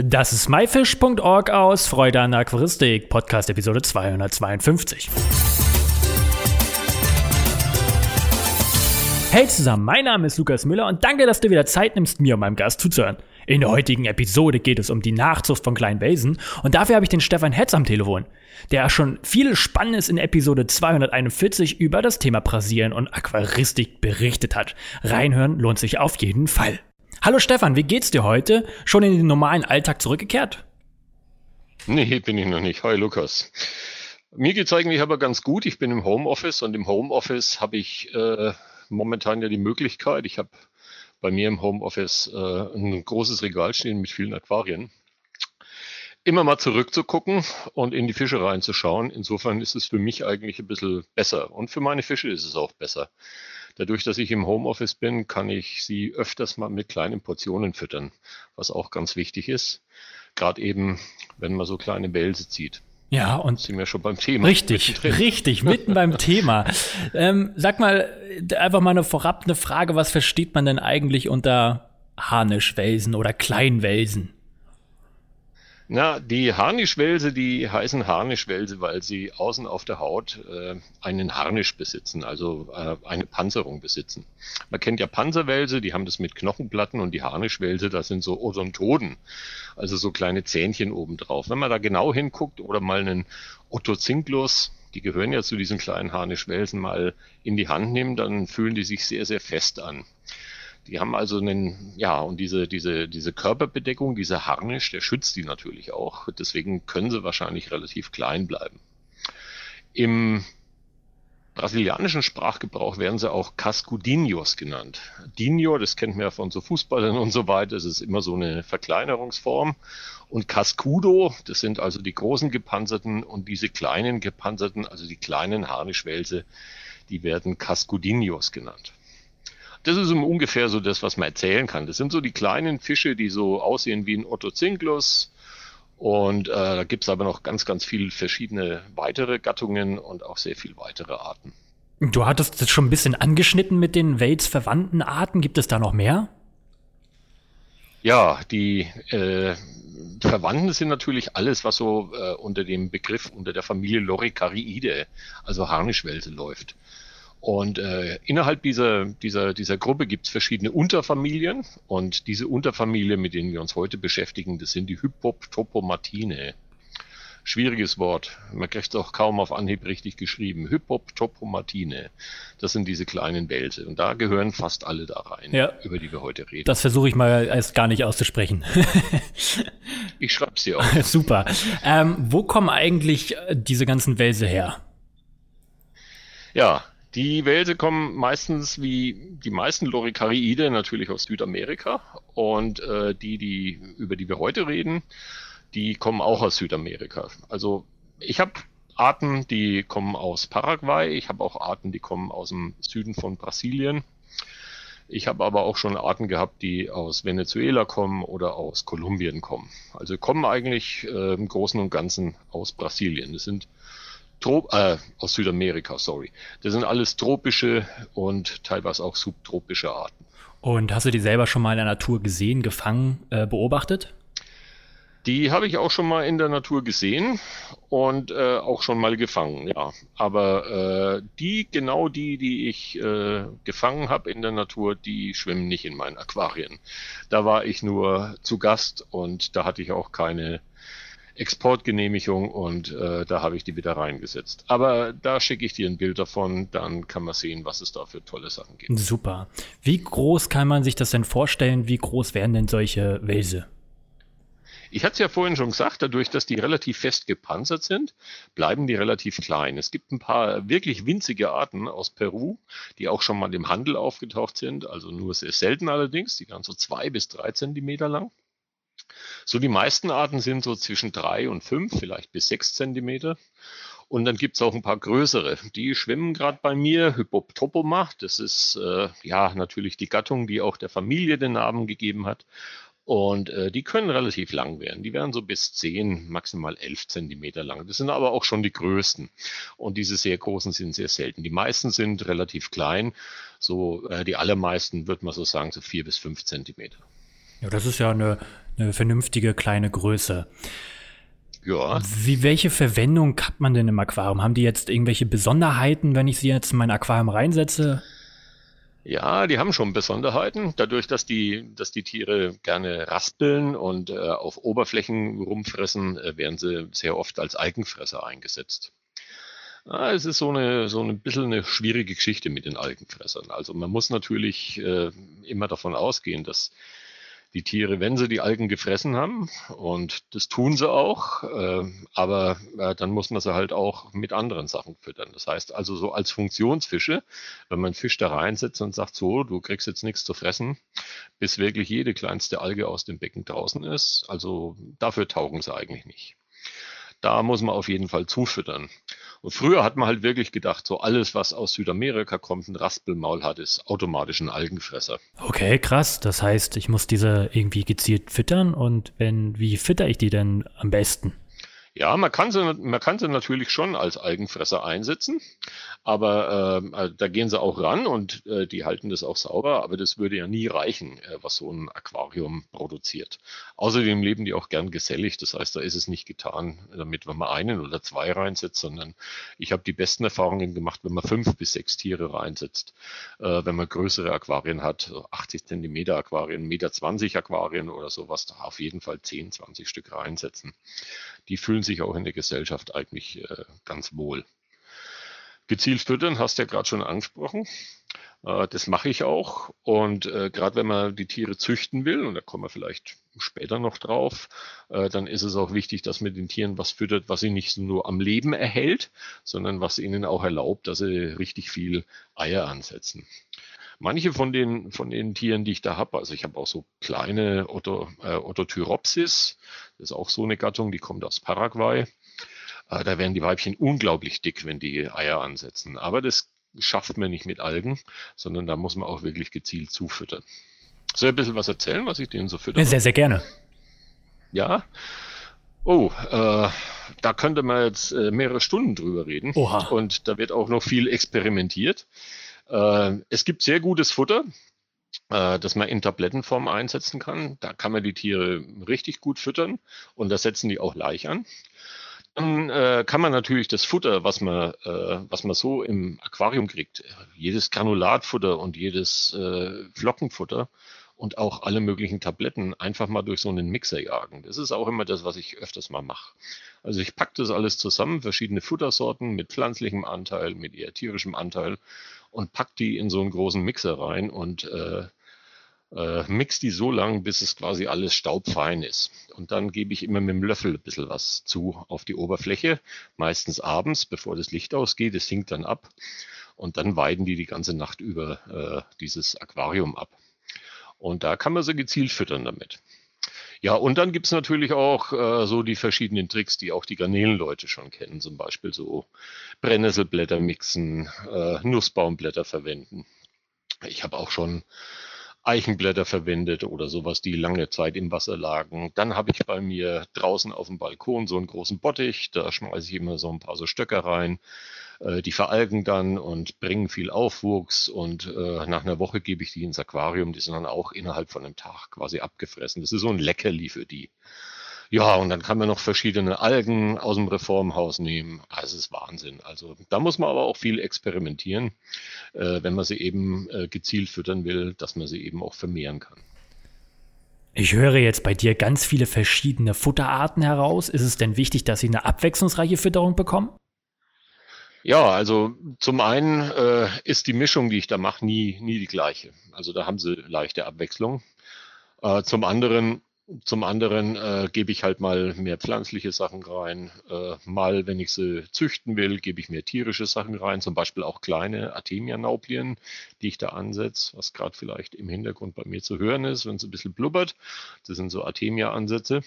Das ist myfish.org aus Freude an Aquaristik, Podcast Episode 252. Hey zusammen, mein Name ist Lukas Müller und danke, dass du wieder Zeit nimmst, mir und meinem Gast zuzuhören. In der heutigen Episode geht es um die Nachzucht von kleinen Welsen und dafür habe ich den Stefan Hetz am Telefon, der schon viel Spannendes in Episode 241 über das Thema Brasilien und Aquaristik berichtet hat. Reinhören lohnt sich auf jeden Fall. Hallo Stefan, wie geht's dir heute? Schon in den normalen Alltag zurückgekehrt? Nee, bin ich noch nicht. Hi Lukas. Mir geht's eigentlich aber ganz gut. Ich bin im Homeoffice und im Homeoffice habe ich äh, momentan ja die Möglichkeit. Ich habe bei mir im Homeoffice äh, ein großes Regal stehen mit vielen Aquarien. Immer mal zurückzugucken und in die Fische reinzuschauen. Insofern ist es für mich eigentlich ein bisschen besser. Und für meine Fische ist es auch besser. Dadurch, dass ich im Homeoffice bin, kann ich sie öfters mal mit kleinen Portionen füttern, was auch ganz wichtig ist. Gerade eben, wenn man so kleine Wälse zieht. Ja, und sind wir schon beim Thema. Richtig, richtig, mitten beim Thema. Ähm, sag mal, einfach mal eine vorab eine Frage, was versteht man denn eigentlich unter Harnischwelsen oder Kleinwelsen? Na, die Harnischwälse, die heißen Harnischwälse, weil sie außen auf der Haut äh, einen Harnisch besitzen, also äh, eine Panzerung besitzen. Man kennt ja Panzerwälse, die haben das mit Knochenplatten und die Harnischwälse, das sind so Odontoden, also so kleine Zähnchen obendrauf. Wenn man da genau hinguckt oder mal einen Ottocinklus, die gehören ja zu diesen kleinen Harnischwälsen, mal in die Hand nimmt, dann fühlen die sich sehr, sehr fest an. Die haben also einen, ja, und diese, diese, diese Körperbedeckung, dieser Harnisch, der schützt die natürlich auch. Deswegen können sie wahrscheinlich relativ klein bleiben. Im brasilianischen Sprachgebrauch werden sie auch Cascudinhos genannt. Dinho, das kennt man ja von so Fußballern und so weiter, das ist immer so eine Verkleinerungsform. Und Cascudo, das sind also die großen gepanzerten und diese kleinen gepanzerten, also die kleinen Harnischwälse, die werden Cascudinhos genannt. Das ist ungefähr so das, was man erzählen kann. Das sind so die kleinen Fische, die so aussehen wie ein Ottocinklus. Und äh, da gibt es aber noch ganz, ganz viele verschiedene weitere Gattungen und auch sehr viel weitere Arten. Du hattest das schon ein bisschen angeschnitten mit den Wales verwandten Arten. Gibt es da noch mehr? Ja, die äh, Verwandten sind natürlich alles, was so äh, unter dem Begriff, unter der Familie Loricariide, also Harnischwälse läuft. Und äh, innerhalb dieser, dieser, dieser Gruppe gibt es verschiedene Unterfamilien. Und diese Unterfamilien, mit denen wir uns heute beschäftigen, das sind die Hypoptopomatine. Schwieriges Wort. Man kriegt es auch kaum auf Anhieb richtig geschrieben. Hypoptopomatine. Das sind diese kleinen Wälse. Und da gehören fast alle da rein, ja. über die wir heute reden. Das versuche ich mal erst gar nicht auszusprechen. ich schreib's dir auch. Super. Ähm, wo kommen eigentlich diese ganzen Wälse her? Ja, die Wälse kommen meistens wie die meisten Loricariide natürlich aus Südamerika und äh, die, die über die wir heute reden, die kommen auch aus Südamerika. Also ich habe Arten, die kommen aus Paraguay, ich habe auch Arten, die kommen aus dem Süden von Brasilien. Ich habe aber auch schon Arten gehabt, die aus Venezuela kommen oder aus Kolumbien kommen. Also kommen eigentlich äh, im Großen und Ganzen aus Brasilien. Das sind Trop äh, aus Südamerika, sorry. Das sind alles tropische und teilweise auch subtropische Arten. Und hast du die selber schon mal in der Natur gesehen, gefangen, äh, beobachtet? Die habe ich auch schon mal in der Natur gesehen und äh, auch schon mal gefangen, ja. Aber äh, die, genau die, die ich äh, gefangen habe in der Natur, die schwimmen nicht in meinen Aquarien. Da war ich nur zu Gast und da hatte ich auch keine Exportgenehmigung und äh, da habe ich die wieder reingesetzt. Aber da schicke ich dir ein Bild davon, dann kann man sehen, was es da für tolle Sachen gibt. Super. Wie groß kann man sich das denn vorstellen? Wie groß werden denn solche Wälse? Ich hatte es ja vorhin schon gesagt, dadurch, dass die relativ fest gepanzert sind, bleiben die relativ klein. Es gibt ein paar wirklich winzige Arten aus Peru, die auch schon mal im Handel aufgetaucht sind, also nur sehr selten allerdings, die werden so zwei bis drei Zentimeter lang. So die meisten Arten sind so zwischen drei und fünf, vielleicht bis sechs Zentimeter. Und dann gibt es auch ein paar größere. Die schwimmen gerade bei mir, Hypoptopoma. Das ist äh, ja natürlich die Gattung, die auch der Familie den Namen gegeben hat. Und äh, die können relativ lang werden. Die werden so bis 10, maximal 11 Zentimeter lang. Das sind aber auch schon die größten. Und diese sehr großen sind sehr selten. Die meisten sind relativ klein. So äh, die allermeisten, würde man so sagen, so 4 bis 5 Zentimeter. Ja, das ist ja eine eine vernünftige kleine Größe. Ja. Wie, welche Verwendung hat man denn im Aquarium? Haben die jetzt irgendwelche Besonderheiten, wenn ich sie jetzt in mein Aquarium reinsetze? Ja, die haben schon Besonderheiten. Dadurch, dass die, dass die Tiere gerne raspeln und äh, auf Oberflächen rumfressen, äh, werden sie sehr oft als Algenfresser eingesetzt. Ja, es ist so eine, so ein bisschen eine schwierige Geschichte mit den Algenfressern. Also man muss natürlich äh, immer davon ausgehen, dass die Tiere, wenn sie die Algen gefressen haben, und das tun sie auch, äh, aber äh, dann muss man sie halt auch mit anderen Sachen füttern. Das heißt also so als Funktionsfische, wenn man Fisch da reinsetzt und sagt, so, du kriegst jetzt nichts zu fressen, bis wirklich jede kleinste Alge aus dem Becken draußen ist, also dafür taugen sie eigentlich nicht. Da muss man auf jeden Fall zufüttern. Und früher hat man halt wirklich gedacht, so alles, was aus Südamerika kommt, ein Raspelmaul hat, ist automatisch ein Algenfresser. Okay, krass. Das heißt, ich muss diese irgendwie gezielt füttern und wenn, wie fütter ich die denn am besten? Ja, man kann sie, man kann sie natürlich schon als Algenfresser einsetzen, aber ähm, äh, da gehen sie auch ran und äh, die halten das auch sauber, aber das würde ja nie reichen, äh, was so ein Aquarium produziert. Außerdem leben die auch gern gesellig, das heißt, da ist es nicht getan, damit wenn man einen oder zwei reinsetzt, sondern ich habe die besten Erfahrungen gemacht, wenn man fünf bis sechs Tiere reinsetzt. Äh, wenn man größere Aquarien hat, 80 Zentimeter Aquarien, Meter 20 Aquarien oder sowas, da auf jeden Fall 10, 20 Stück reinsetzen. Die fühlen sich auch in der Gesellschaft eigentlich äh, ganz wohl. Gezielt füttern hast du ja gerade schon angesprochen. Äh, das mache ich auch. Und äh, gerade wenn man die Tiere züchten will, und da kommen wir vielleicht später noch drauf, äh, dann ist es auch wichtig, dass man den Tieren was füttert, was sie nicht nur am Leben erhält, sondern was ihnen auch erlaubt, dass sie richtig viel Eier ansetzen. Manche von den, von den Tieren, die ich da habe, also ich habe auch so kleine Otto, äh, Otothyropsis, das ist auch so eine Gattung, die kommt aus Paraguay. Äh, da werden die Weibchen unglaublich dick, wenn die Eier ansetzen. Aber das schafft man nicht mit Algen, sondern da muss man auch wirklich gezielt zufüttern. Soll ich ein bisschen was erzählen, was ich denen so fütter? Sehr, sehr gerne. Ja. Oh, äh, da könnte man jetzt äh, mehrere Stunden drüber reden. Oha. Und da wird auch noch viel experimentiert. Äh, es gibt sehr gutes Futter, äh, das man in Tablettenform einsetzen kann. Da kann man die Tiere richtig gut füttern und da setzen die auch Laich an. Dann äh, kann man natürlich das Futter, was man, äh, was man so im Aquarium kriegt, jedes Granulatfutter und jedes äh, Flockenfutter und auch alle möglichen Tabletten einfach mal durch so einen Mixer jagen. Das ist auch immer das, was ich öfters mal mache. Also ich packe das alles zusammen, verschiedene Futtersorten mit pflanzlichem Anteil, mit eher tierischem Anteil und pack die in so einen großen Mixer rein und äh, äh, mix die so lang, bis es quasi alles staubfein ist. Und dann gebe ich immer mit dem Löffel ein bisschen was zu auf die Oberfläche, meistens abends, bevor das Licht ausgeht. Es sinkt dann ab und dann weiden die die ganze Nacht über äh, dieses Aquarium ab. Und da kann man sie gezielt füttern damit. Ja, und dann gibt's natürlich auch äh, so die verschiedenen Tricks, die auch die Garnelenleute schon kennen. Zum Beispiel so Brennnesselblätter mixen, äh, Nussbaumblätter verwenden. Ich habe auch schon Eichenblätter verwendet oder sowas, die lange Zeit im Wasser lagen. Dann habe ich bei mir draußen auf dem Balkon so einen großen Bottich, da schmeiße ich immer so ein paar so Stöcker rein. Äh, die veralgen dann und bringen viel Aufwuchs und äh, nach einer Woche gebe ich die ins Aquarium. Die sind dann auch innerhalb von einem Tag quasi abgefressen. Das ist so ein Leckerli für die. Ja, und dann kann man noch verschiedene Algen aus dem Reformhaus nehmen. Also es ist Wahnsinn. Also da muss man aber auch viel experimentieren, äh, wenn man sie eben äh, gezielt füttern will, dass man sie eben auch vermehren kann. Ich höre jetzt bei dir ganz viele verschiedene Futterarten heraus. Ist es denn wichtig, dass sie eine abwechslungsreiche Fütterung bekommen? Ja, also zum einen äh, ist die Mischung, die ich da mache, nie, nie die gleiche. Also da haben sie leichte Abwechslung. Äh, zum anderen, zum anderen äh, gebe ich halt mal mehr pflanzliche Sachen rein. Äh, mal, wenn ich sie züchten will, gebe ich mehr tierische Sachen rein, zum Beispiel auch kleine Artemia-Nauplien, die ich da ansetze, was gerade vielleicht im Hintergrund bei mir zu hören ist, wenn es ein bisschen blubbert. Das sind so Artemia-Ansätze.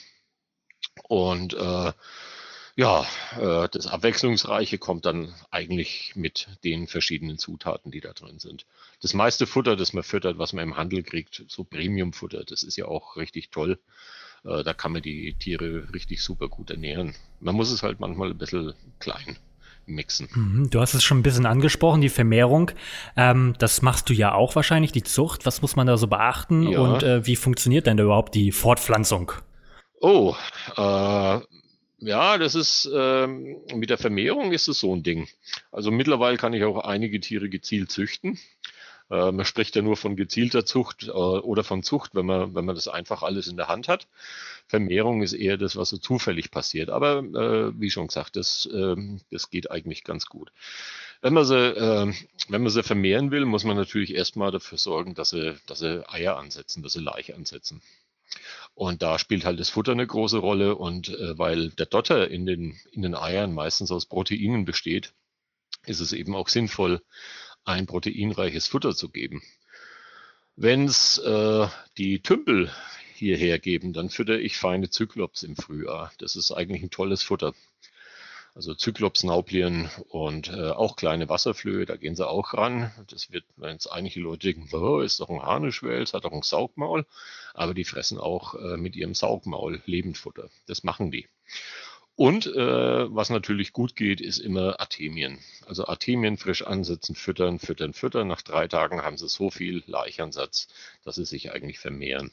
Und äh, ja, äh, das Abwechslungsreiche kommt dann eigentlich mit den verschiedenen Zutaten, die da drin sind. Das meiste Futter, das man füttert, was man im Handel kriegt, so Premium-Futter, das ist ja auch richtig toll. Äh, da kann man die Tiere richtig super gut ernähren. Man muss es halt manchmal ein bisschen klein mixen. Mhm, du hast es schon ein bisschen angesprochen, die Vermehrung. Ähm, das machst du ja auch wahrscheinlich, die Zucht. Was muss man da so beachten ja. und äh, wie funktioniert denn da überhaupt die Fortpflanzung? Oh, äh, ja, das ist äh, mit der Vermehrung ist es so ein Ding. Also mittlerweile kann ich auch einige Tiere gezielt züchten. Äh, man spricht ja nur von gezielter Zucht äh, oder von Zucht, wenn man, wenn man das einfach alles in der Hand hat. Vermehrung ist eher das, was so zufällig passiert. Aber äh, wie schon gesagt, das, äh, das geht eigentlich ganz gut. Wenn man, sie, äh, wenn man sie vermehren will, muss man natürlich erstmal dafür sorgen, dass sie, dass sie Eier ansetzen, dass sie Laich ansetzen. Und da spielt halt das Futter eine große Rolle. Und äh, weil der Dotter in den, in den Eiern meistens aus Proteinen besteht, ist es eben auch sinnvoll, ein proteinreiches Futter zu geben. Wenn es äh, die Tümpel hierher geben, dann fütter ich feine Zyklops im Frühjahr. Das ist eigentlich ein tolles Futter. Also Zyklops, Nauplien und äh, auch kleine Wasserflöhe, da gehen sie auch ran. Das wird, wenn es einige Leute denken, oh, ist doch ein Harnischwels, hat doch ein Saugmaul, aber die fressen auch äh, mit ihrem Saugmaul Lebendfutter. Das machen die. Und äh, was natürlich gut geht, ist immer Artemien. Also Artemien frisch ansetzen, füttern, füttern, füttern. Nach drei Tagen haben sie so viel Laichansatz, dass sie sich eigentlich vermehren.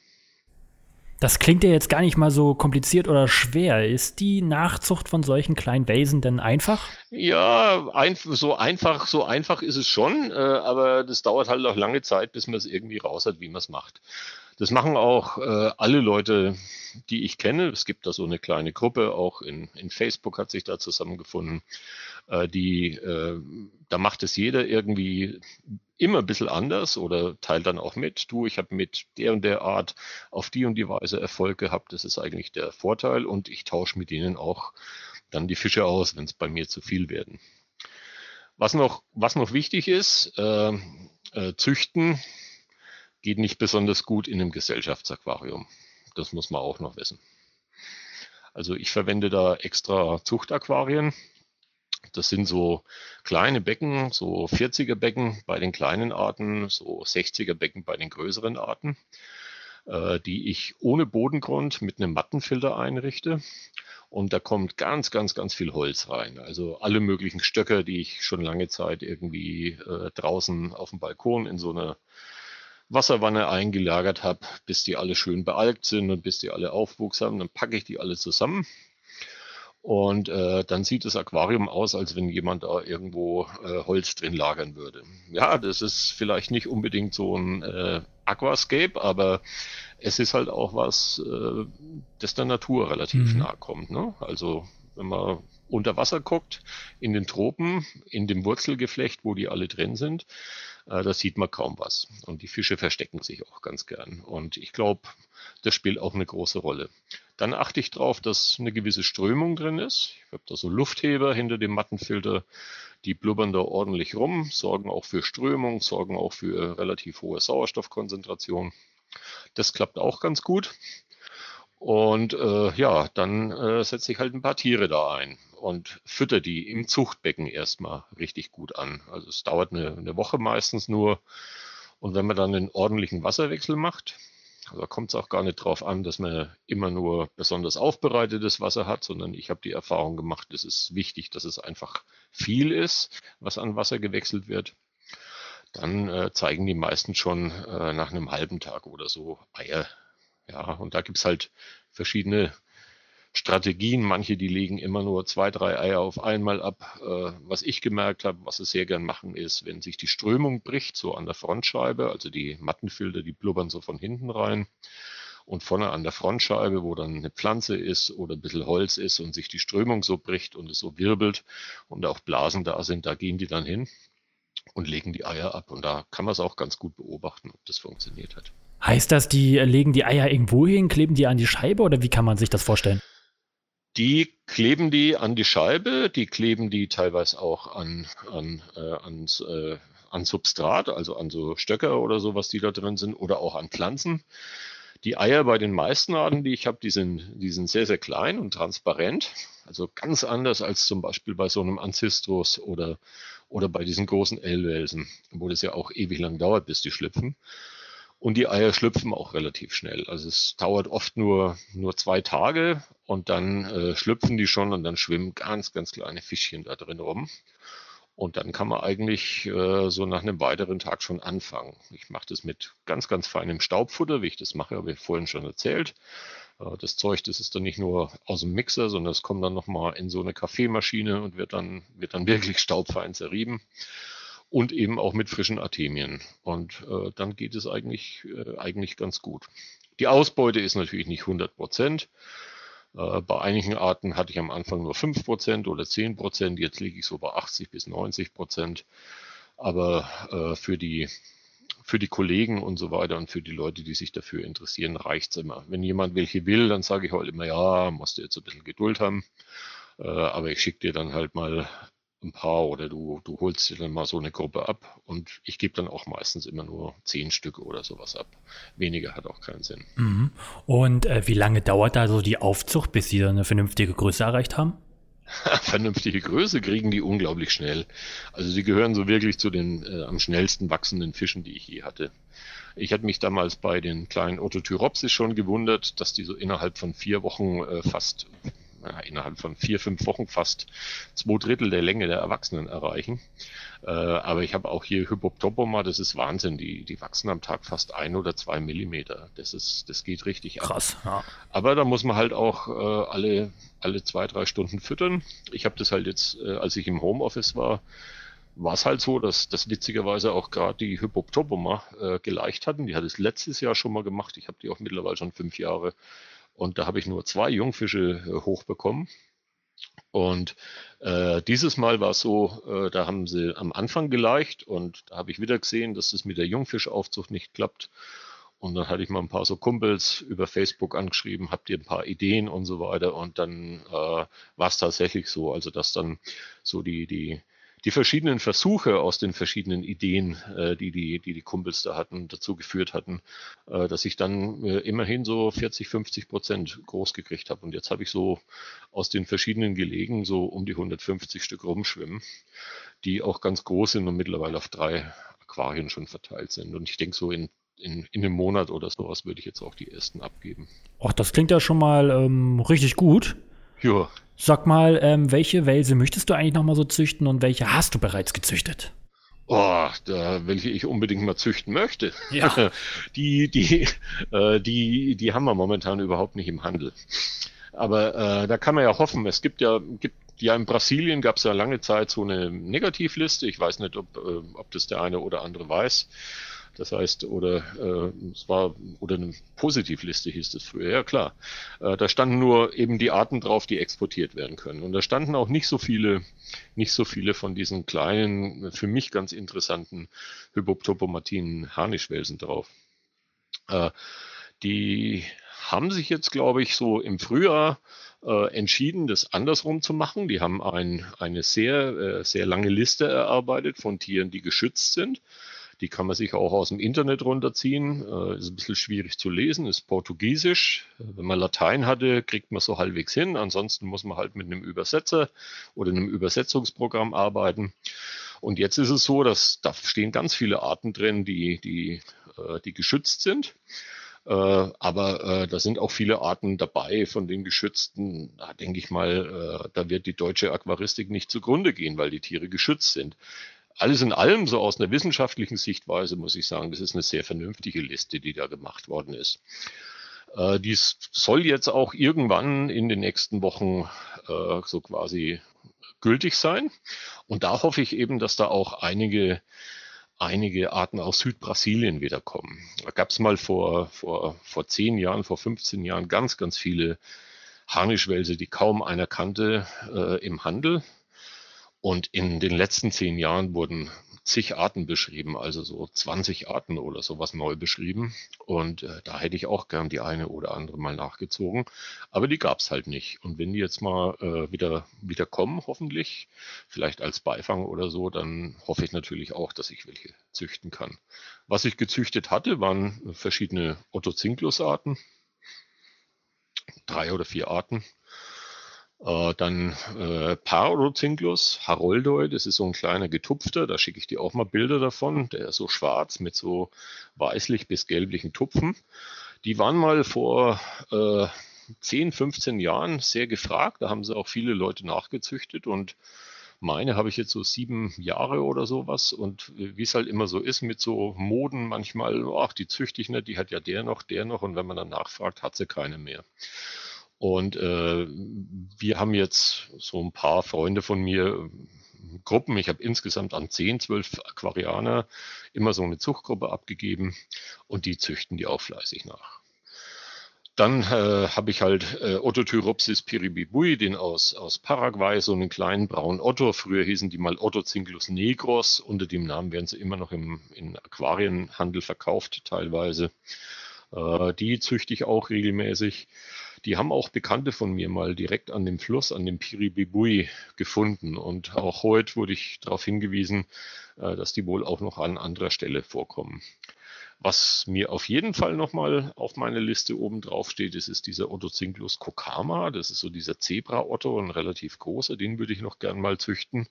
Das klingt ja jetzt gar nicht mal so kompliziert oder schwer. Ist die Nachzucht von solchen kleinen Wesen denn einfach? Ja, ein, so einfach, so einfach ist es schon, äh, aber das dauert halt auch lange Zeit, bis man es irgendwie raus hat, wie man es macht. Das machen auch äh, alle Leute, die ich kenne. Es gibt da so eine kleine Gruppe, auch in, in Facebook hat sich da zusammengefunden. Äh, die, äh, da macht es jeder irgendwie immer ein bisschen anders oder teilt dann auch mit. Du, ich habe mit der und der Art auf die und die Weise Erfolg gehabt. Das ist eigentlich der Vorteil und ich tausche mit denen auch dann die Fische aus, wenn es bei mir zu viel werden. Was noch, was noch wichtig ist, äh, äh, züchten geht nicht besonders gut in einem Gesellschaftsaquarium. Das muss man auch noch wissen. Also ich verwende da extra Zuchtaquarien. Das sind so kleine Becken, so 40er Becken bei den kleinen Arten, so 60er Becken bei den größeren Arten, äh, die ich ohne Bodengrund mit einem Mattenfilter einrichte. Und da kommt ganz, ganz, ganz viel Holz rein. Also alle möglichen Stöcker, die ich schon lange Zeit irgendwie äh, draußen auf dem Balkon in so einer Wasserwanne eingelagert habe, bis die alle schön bealgt sind und bis die alle Aufwuchs haben. Dann packe ich die alle zusammen und äh, dann sieht das Aquarium aus, als wenn jemand da irgendwo äh, Holz drin lagern würde. Ja, das ist vielleicht nicht unbedingt so ein äh, Aquascape, aber es ist halt auch was, äh, das der Natur relativ mhm. nahe kommt. Ne? Also wenn man unter Wasser guckt, in den Tropen, in dem Wurzelgeflecht, wo die alle drin sind, da sieht man kaum was. Und die Fische verstecken sich auch ganz gern. Und ich glaube, das spielt auch eine große Rolle. Dann achte ich darauf, dass eine gewisse Strömung drin ist. Ich habe da so Luftheber hinter dem Mattenfilter, die blubbern da ordentlich rum, sorgen auch für Strömung, sorgen auch für relativ hohe Sauerstoffkonzentration. Das klappt auch ganz gut. Und äh, ja, dann äh, setze ich halt ein paar Tiere da ein und fütter die im Zuchtbecken erstmal richtig gut an. Also es dauert eine, eine Woche meistens nur. Und wenn man dann einen ordentlichen Wasserwechsel macht, da kommt es auch gar nicht drauf an, dass man immer nur besonders aufbereitetes Wasser hat, sondern ich habe die Erfahrung gemacht, es ist wichtig, dass es einfach viel ist, was an Wasser gewechselt wird. Dann äh, zeigen die meisten schon äh, nach einem halben Tag oder so Eier ja, und da gibt's halt verschiedene Strategien. Manche, die legen immer nur zwei, drei Eier auf einmal ab. Äh, was ich gemerkt habe, was sie sehr gern machen, ist, wenn sich die Strömung bricht, so an der Frontscheibe, also die Mattenfilter, die blubbern so von hinten rein. Und vorne an der Frontscheibe, wo dann eine Pflanze ist oder ein bisschen Holz ist und sich die Strömung so bricht und es so wirbelt und auch Blasen da sind, da gehen die dann hin und legen die Eier ab. Und da kann man es auch ganz gut beobachten, ob das funktioniert hat. Heißt das, die legen die Eier irgendwo hin, kleben die an die Scheibe oder wie kann man sich das vorstellen? Die kleben die an die Scheibe, die kleben die teilweise auch an, an, äh, ans, äh, an Substrat, also an so Stöcker oder so, was die da drin sind, oder auch an Pflanzen. Die Eier bei den meisten Arten, die ich habe, die sind, die sind sehr, sehr klein und transparent. Also ganz anders als zum Beispiel bei so einem Ancistrus oder, oder bei diesen großen Ellwelsen, wo das ja auch ewig lang dauert, bis die schlüpfen. Und die Eier schlüpfen auch relativ schnell. Also es dauert oft nur, nur zwei Tage und dann äh, schlüpfen die schon und dann schwimmen ganz, ganz kleine Fischchen da drin rum. Und dann kann man eigentlich äh, so nach einem weiteren Tag schon anfangen. Ich mache das mit ganz, ganz feinem Staubfutter, wie ich das mache, habe ich vorhin schon erzählt. Äh, das Zeug, das ist dann nicht nur aus dem Mixer, sondern es kommt dann nochmal in so eine Kaffeemaschine und wird dann, wird dann wirklich staubfein zerrieben. Und eben auch mit frischen Artemien. Und äh, dann geht es eigentlich, äh, eigentlich ganz gut. Die Ausbeute ist natürlich nicht 100 Prozent. Äh, bei einigen Arten hatte ich am Anfang nur 5% oder 10%, jetzt liege ich so bei 80 bis 90%. Aber äh, für, die, für die Kollegen und so weiter und für die Leute, die sich dafür interessieren, reicht es immer. Wenn jemand welche will, dann sage ich halt immer, ja, musst du jetzt ein bisschen Geduld haben. Äh, aber ich schicke dir dann halt mal ein paar oder du, du holst dir dann mal so eine Gruppe ab und ich gebe dann auch meistens immer nur zehn Stücke oder sowas ab. Weniger hat auch keinen Sinn. Mhm. Und äh, wie lange dauert da so die Aufzucht, bis sie dann eine vernünftige Größe erreicht haben? vernünftige Größe kriegen die unglaublich schnell. Also sie gehören so wirklich zu den äh, am schnellsten wachsenden Fischen, die ich je hatte. Ich hatte mich damals bei den kleinen Otothyropsis schon gewundert, dass die so innerhalb von vier Wochen äh, fast innerhalb von vier, fünf Wochen fast zwei Drittel der Länge der Erwachsenen erreichen. Äh, aber ich habe auch hier Hypoptopoma, das ist Wahnsinn. Die, die wachsen am Tag fast ein oder zwei Millimeter. Das ist, das geht richtig ab. Krass, ja. Aber da muss man halt auch äh, alle, alle zwei, drei Stunden füttern. Ich habe das halt jetzt, äh, als ich im Homeoffice war, war es halt so, dass das witzigerweise auch gerade die Hypoptopoma äh, geleicht hatten. Die hat es letztes Jahr schon mal gemacht. Ich habe die auch mittlerweile schon fünf Jahre und da habe ich nur zwei Jungfische äh, hochbekommen. Und äh, dieses Mal war es so, äh, da haben sie am Anfang geleicht und da habe ich wieder gesehen, dass das mit der Jungfischaufzucht nicht klappt. Und dann hatte ich mal ein paar so Kumpels über Facebook angeschrieben, habt ihr ein paar Ideen und so weiter. Und dann äh, war es tatsächlich so, also dass dann so die, die die verschiedenen Versuche aus den verschiedenen Ideen, äh, die, die, die die Kumpels da hatten, dazu geführt hatten, äh, dass ich dann äh, immerhin so 40, 50 Prozent groß gekriegt habe. Und jetzt habe ich so aus den verschiedenen Gelegen so um die 150 Stück rumschwimmen, die auch ganz groß sind und mittlerweile auf drei Aquarien schon verteilt sind. Und ich denke so in in, in einem Monat oder sowas würde ich jetzt auch die ersten abgeben. Ach, das klingt ja schon mal ähm, richtig gut. Ja. Sag mal, ähm, welche Wälse möchtest du eigentlich noch mal so züchten und welche hast du bereits gezüchtet? Oh, da, welche ich unbedingt mal züchten möchte. Ja. die, die, äh, die, die haben wir momentan überhaupt nicht im Handel. Aber äh, da kann man ja hoffen. Es gibt ja, gibt ja in Brasilien gab es ja lange Zeit so eine Negativliste. Ich weiß nicht, ob, äh, ob das der eine oder andere weiß. Das heißt, oder äh, es war oder eine Positivliste hieß es früher, ja klar. Äh, da standen nur eben die Arten drauf, die exportiert werden können. Und da standen auch nicht so viele, nicht so viele von diesen kleinen, für mich ganz interessanten Hypoptopomatinen Harnischwelsen drauf. Äh, die haben sich jetzt, glaube ich, so im Frühjahr äh, entschieden, das andersrum zu machen. Die haben ein, eine sehr, äh, sehr lange Liste erarbeitet von Tieren, die geschützt sind. Die kann man sich auch aus dem Internet runterziehen. Äh, ist ein bisschen schwierig zu lesen, ist Portugiesisch. Wenn man Latein hatte, kriegt man so halbwegs hin. Ansonsten muss man halt mit einem Übersetzer oder einem Übersetzungsprogramm arbeiten. Und jetzt ist es so, dass da stehen ganz viele Arten drin, die, die, äh, die geschützt sind. Äh, aber äh, da sind auch viele Arten dabei von den geschützten. Da denke ich mal, äh, da wird die deutsche Aquaristik nicht zugrunde gehen, weil die Tiere geschützt sind alles in allem, so aus einer wissenschaftlichen Sichtweise, muss ich sagen, das ist eine sehr vernünftige Liste, die da gemacht worden ist. Äh, dies soll jetzt auch irgendwann in den nächsten Wochen äh, so quasi gültig sein. Und da hoffe ich eben, dass da auch einige, einige Arten aus Südbrasilien wiederkommen. Da gab es mal vor, vor, vor 10 Jahren, vor 15 Jahren ganz, ganz viele Harnischwälse, die kaum einer kannte äh, im Handel. Und in den letzten zehn Jahren wurden zig Arten beschrieben, also so 20 Arten oder sowas neu beschrieben. Und äh, da hätte ich auch gern die eine oder andere mal nachgezogen. Aber die gab es halt nicht. Und wenn die jetzt mal äh, wieder, wieder kommen, hoffentlich, vielleicht als Beifang oder so, dann hoffe ich natürlich auch, dass ich welche züchten kann. Was ich gezüchtet hatte, waren verschiedene Ottocinklus-Arten. Drei oder vier Arten. Äh, dann äh, Parozinklus, Haroldoi, das ist so ein kleiner getupfter, da schicke ich dir auch mal Bilder davon. Der ist so schwarz mit so weißlich bis gelblichen Tupfen. Die waren mal vor, äh, 10, 15 Jahren sehr gefragt. Da haben sie auch viele Leute nachgezüchtet und meine habe ich jetzt so sieben Jahre oder sowas. Und wie es halt immer so ist mit so Moden, manchmal, ach, die züchte ich nicht, die hat ja der noch, der noch. Und wenn man dann nachfragt, hat sie keine mehr. Und äh, wir haben jetzt so ein paar Freunde von mir, Gruppen. Ich habe insgesamt an 10, 12 Aquarianer immer so eine Zuchtgruppe abgegeben und die züchten die auch fleißig nach. Dann äh, habe ich halt äh, Otothyropsis piribibui, den aus, aus Paraguay, so einen kleinen braunen Otto. Früher hießen die mal Ottocinglus negros. Unter dem Namen werden sie immer noch im, im Aquarienhandel verkauft teilweise. Äh, die züchte ich auch regelmäßig. Die haben auch Bekannte von mir mal direkt an dem Fluss, an dem Piribibui gefunden. Und auch heute wurde ich darauf hingewiesen, äh, dass die wohl auch noch an anderer Stelle vorkommen. Was mir auf jeden Fall nochmal auf meine Liste oben drauf steht, ist, ist dieser Ottocinglus kokama. Das ist so dieser Zebra-Otto, ein relativ großer, den würde ich noch gern mal züchten.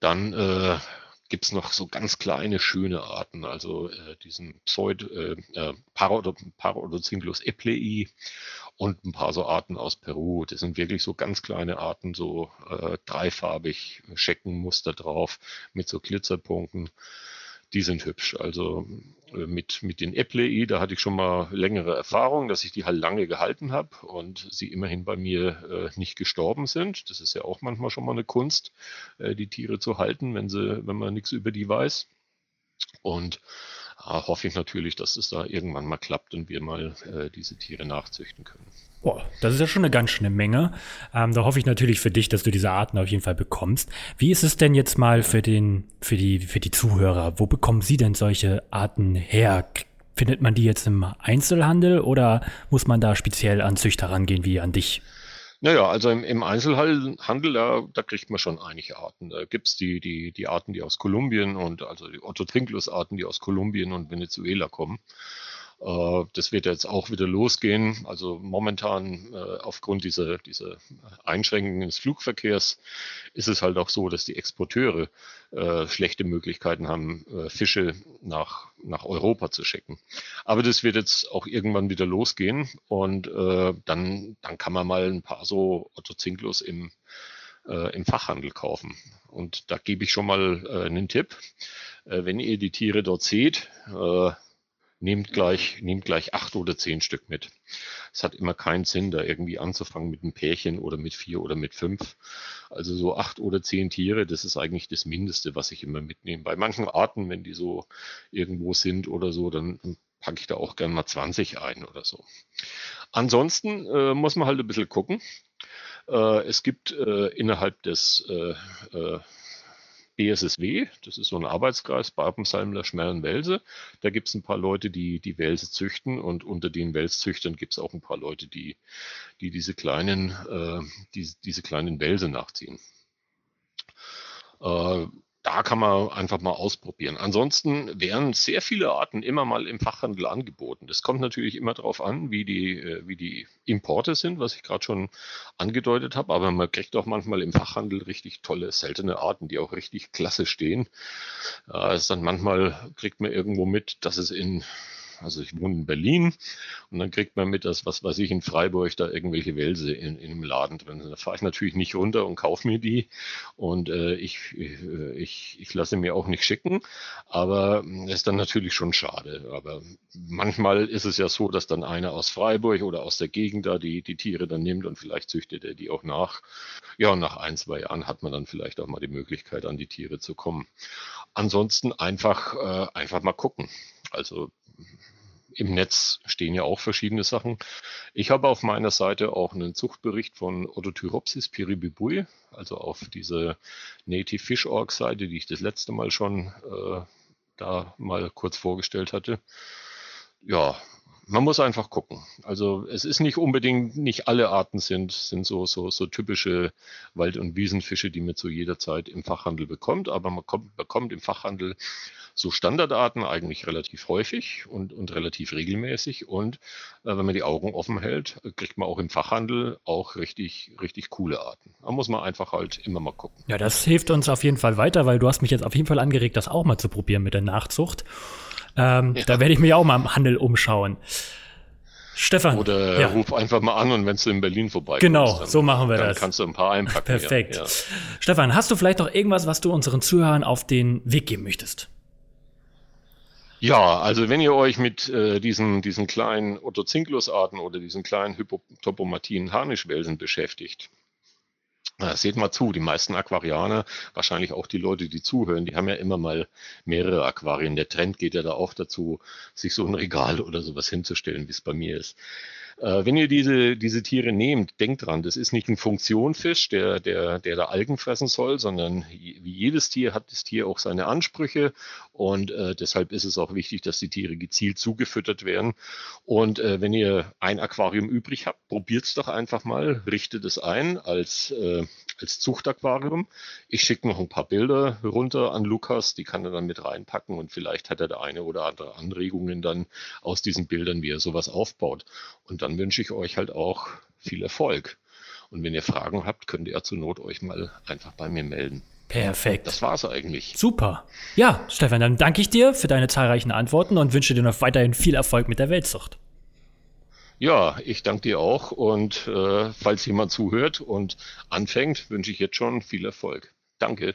Dann äh, gibt es noch so ganz kleine, schöne Arten, also äh, diesen Pseud, äh, äh Parodocynglus eplei und ein paar so Arten aus Peru. Das sind wirklich so ganz kleine Arten, so äh, dreifarbig, Scheckenmuster drauf mit so Glitzerpunkten die sind hübsch. Also äh, mit, mit den Eplei, da hatte ich schon mal längere Erfahrung, dass ich die halt lange gehalten habe und sie immerhin bei mir äh, nicht gestorben sind. Das ist ja auch manchmal schon mal eine Kunst, äh, die Tiere zu halten, wenn sie, wenn man nichts über die weiß. Und äh, hoffe ich natürlich, dass es da irgendwann mal klappt und wir mal äh, diese Tiere nachzüchten können. Boah, das ist ja schon eine ganz schöne Menge. Ähm, da hoffe ich natürlich für dich, dass du diese Arten auf jeden Fall bekommst. Wie ist es denn jetzt mal für den, für die, für die Zuhörer? Wo bekommen sie denn solche Arten her? Findet man die jetzt im Einzelhandel oder muss man da speziell an Züchter rangehen wie an dich? Naja, also im, im Einzelhandel, da, da kriegt man schon einige Arten. Da gibt's die, die, die Arten, die aus Kolumbien und also die Otto Trinklus-Arten, die aus Kolumbien und Venezuela kommen. Äh, das wird jetzt auch wieder losgehen. Also momentan äh, aufgrund dieser, dieser Einschränkungen des Flugverkehrs ist es halt auch so, dass die Exporteure äh, schlechte Möglichkeiten haben, Fische nach, nach Europa zu schicken. Aber das wird jetzt auch irgendwann wieder losgehen und dann, dann kann man mal ein paar so Otto Zinklus im, im Fachhandel kaufen. Und da gebe ich schon mal einen Tipp. wenn ihr die Tiere dort seht, nehmt gleich, nehmt gleich acht oder zehn Stück mit. Es hat immer keinen Sinn, da irgendwie anzufangen mit einem Pärchen oder mit vier oder mit fünf. Also so acht oder zehn Tiere, das ist eigentlich das Mindeste, was ich immer mitnehme. Bei manchen Arten, wenn die so irgendwo sind oder so, dann packe ich da auch gern mal 20 ein oder so. Ansonsten äh, muss man halt ein bisschen gucken. Äh, es gibt äh, innerhalb des BSSW, das ist so ein Arbeitskreis, Barbensalmler, Schmerlen, Welse. Da gibt es ein paar Leute, die die Welse züchten und unter den Welszüchtern gibt es auch ein paar Leute, die, die diese kleinen, äh, die, diese kleinen Welse nachziehen. Äh, da kann man einfach mal ausprobieren. Ansonsten werden sehr viele Arten immer mal im Fachhandel angeboten. Das kommt natürlich immer darauf an, wie die, äh, wie die Importe sind, was ich gerade schon angedeutet habe. Aber man kriegt auch manchmal im Fachhandel richtig tolle, seltene Arten, die auch richtig klasse stehen. Äh, dann manchmal kriegt man irgendwo mit, dass es in also ich wohne in Berlin und dann kriegt man mit, dass, was weiß ich, in Freiburg da irgendwelche Wälse in, in einem Laden drin sind. Da fahre ich natürlich nicht runter und kaufe mir die und äh, ich, äh, ich, ich lasse mir auch nicht schicken, aber das ist dann natürlich schon schade. Aber manchmal ist es ja so, dass dann einer aus Freiburg oder aus der Gegend da die, die Tiere dann nimmt und vielleicht züchtet er die auch nach. Ja, und nach ein, zwei Jahren hat man dann vielleicht auch mal die Möglichkeit, an die Tiere zu kommen. Ansonsten einfach, äh, einfach mal gucken. Also im Netz stehen ja auch verschiedene Sachen. Ich habe auf meiner Seite auch einen Zuchtbericht von Otothyropsis piribibui, also auf diese Native Fish Org Seite, die ich das letzte Mal schon äh, da mal kurz vorgestellt hatte. Ja, man muss einfach gucken. Also es ist nicht unbedingt, nicht alle Arten sind, sind so, so, so typische Wald- und Wiesenfische, die man zu jeder Zeit im Fachhandel bekommt, aber man kommt, bekommt im Fachhandel so Standardarten eigentlich relativ häufig und, und relativ regelmäßig. Und äh, wenn man die Augen offen hält, kriegt man auch im Fachhandel auch richtig, richtig coole Arten. Da muss man einfach halt immer mal gucken. Ja, das hilft uns auf jeden Fall weiter, weil du hast mich jetzt auf jeden Fall angeregt, das auch mal zu probieren mit der Nachzucht. Ähm, ja. Da werde ich mich auch mal im Handel umschauen. Stefan. Oder ja. ruf einfach mal an und wenn du in Berlin vorbeikommst. Genau, so machen wir dann das. kannst du ein paar einpacken. Perfekt. Ja. Stefan, hast du vielleicht noch irgendwas, was du unseren Zuhörern auf den Weg geben möchtest? Ja, also wenn ihr euch mit äh, diesen, diesen kleinen Otozinklus-Arten oder diesen kleinen Hypotopomatien Harnischwelsen beschäftigt, seht mal zu, die meisten Aquarianer, wahrscheinlich auch die Leute, die zuhören, die haben ja immer mal mehrere Aquarien. Der Trend geht ja da auch dazu, sich so ein Regal oder sowas hinzustellen, wie es bei mir ist. Äh, wenn ihr diese, diese Tiere nehmt, denkt dran, das ist nicht ein Funktionfisch, der, der, der da Algen fressen soll, sondern wie jedes Tier hat das Tier auch seine Ansprüche und äh, deshalb ist es auch wichtig, dass die Tiere gezielt zugefüttert werden. Und äh, wenn ihr ein Aquarium übrig habt, probiert es doch einfach mal, richtet es ein als, äh, als Zuchtaquarium. Ich schicke noch ein paar Bilder runter an Lukas, die kann er dann mit reinpacken und vielleicht hat er da eine oder andere Anregungen dann aus diesen Bildern, wie er sowas aufbaut. Und dann wünsche ich euch halt auch viel Erfolg. Und wenn ihr Fragen habt, könnt ihr zur Not euch mal einfach bei mir melden. Perfekt. Das war's eigentlich. Super. Ja, Stefan, dann danke ich dir für deine zahlreichen Antworten und wünsche dir noch weiterhin viel Erfolg mit der Weltzucht. Ja, ich danke dir auch und äh, falls jemand zuhört und anfängt, wünsche ich jetzt schon viel Erfolg. Danke.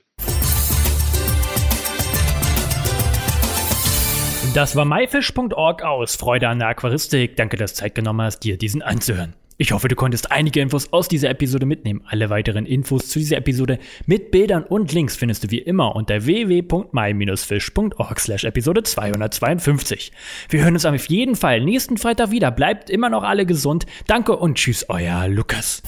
Das war myfish.org aus Freude an der Aquaristik. Danke, dass du Zeit genommen hast, dir diesen anzuhören. Ich hoffe, du konntest einige Infos aus dieser Episode mitnehmen. Alle weiteren Infos zu dieser Episode mit Bildern und Links findest du wie immer unter www.my-fish.org slash Episode 252. Wir hören uns auf jeden Fall nächsten Freitag wieder. Bleibt immer noch alle gesund. Danke und tschüss, euer Lukas.